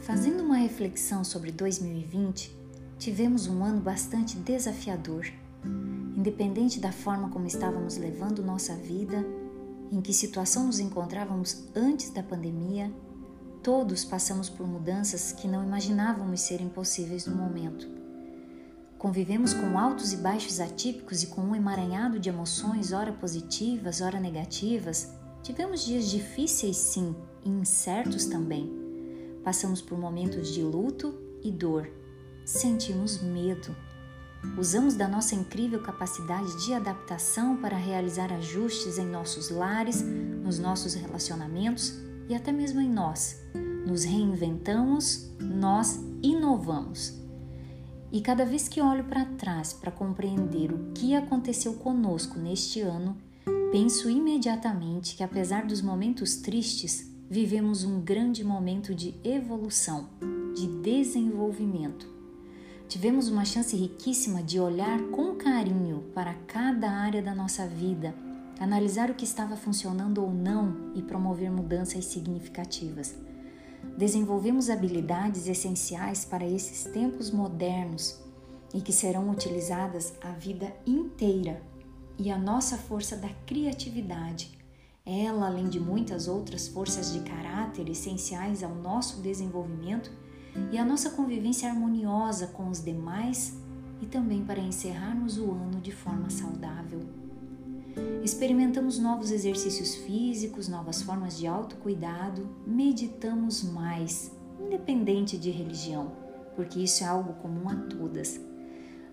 Fazendo uma reflexão sobre 2020, tivemos um ano bastante desafiador. Independente da forma como estávamos levando nossa vida, em que situação nos encontrávamos antes da pandemia, todos passamos por mudanças que não imaginávamos serem possíveis no momento. Convivemos com altos e baixos atípicos e com um emaranhado de emoções, ora positivas, ora negativas. Tivemos dias difíceis, sim, e incertos também Passamos por momentos de luto e dor. Sentimos medo. Usamos da nossa incrível capacidade de adaptação para realizar ajustes em nossos lares, nos nossos relacionamentos e até mesmo em nós. Nos reinventamos, nós inovamos. E cada vez que olho para trás para compreender o que aconteceu conosco neste ano, penso imediatamente que, apesar dos momentos tristes, vivemos um grande momento de evolução, de desenvolvimento. Tivemos uma chance riquíssima de olhar com carinho para cada área da nossa vida, analisar o que estava funcionando ou não e promover mudanças significativas. Desenvolvemos habilidades essenciais para esses tempos modernos e que serão utilizadas a vida inteira, e a nossa força da criatividade ela, além de muitas outras forças de caráter essenciais ao nosso desenvolvimento e à nossa convivência harmoniosa com os demais e também para encerrarmos o ano de forma saudável. Experimentamos novos exercícios físicos, novas formas de autocuidado, meditamos mais, independente de religião, porque isso é algo comum a todas.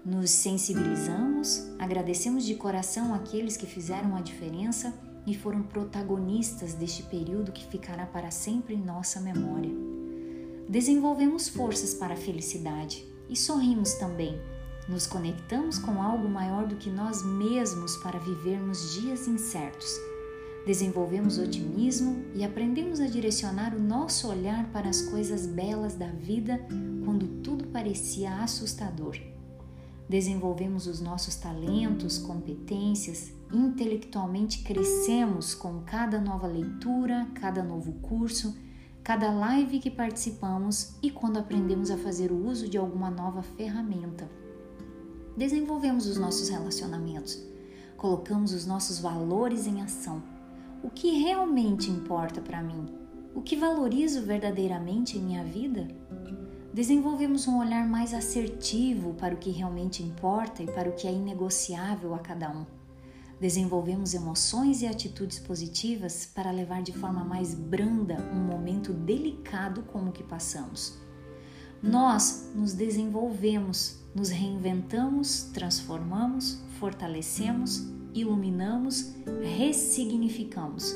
Nos sensibilizamos, agradecemos de coração aqueles que fizeram a diferença e foram protagonistas deste período que ficará para sempre em nossa memória. Desenvolvemos forças para a felicidade e sorrimos também. Nos conectamos com algo maior do que nós mesmos para vivermos dias incertos. Desenvolvemos otimismo e aprendemos a direcionar o nosso olhar para as coisas belas da vida quando tudo parecia assustador. Desenvolvemos os nossos talentos, competências intelectualmente crescemos com cada nova leitura, cada novo curso, cada live que participamos e quando aprendemos a fazer o uso de alguma nova ferramenta. Desenvolvemos os nossos relacionamentos, colocamos os nossos valores em ação. O que realmente importa para mim? O que valorizo verdadeiramente em minha vida? Desenvolvemos um olhar mais assertivo para o que realmente importa e para o que é inegociável a cada um. Desenvolvemos emoções e atitudes positivas para levar de forma mais branda um momento delicado como o que passamos. Nós nos desenvolvemos, nos reinventamos, transformamos, fortalecemos, iluminamos, ressignificamos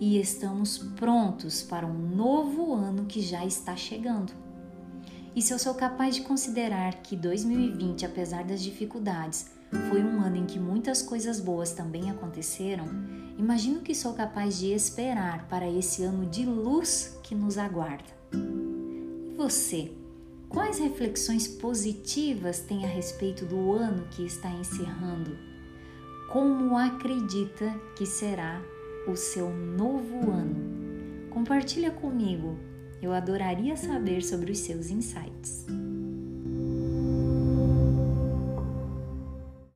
e estamos prontos para um novo ano que já está chegando. E se eu sou capaz de considerar que 2020, apesar das dificuldades, foi um ano em que muitas coisas boas também aconteceram, imagino que sou capaz de esperar para esse ano de luz que nos aguarda. E você? Quais reflexões positivas tem a respeito do ano que está encerrando? Como acredita que será o seu novo ano? Compartilha comigo. Eu adoraria saber sobre os seus insights.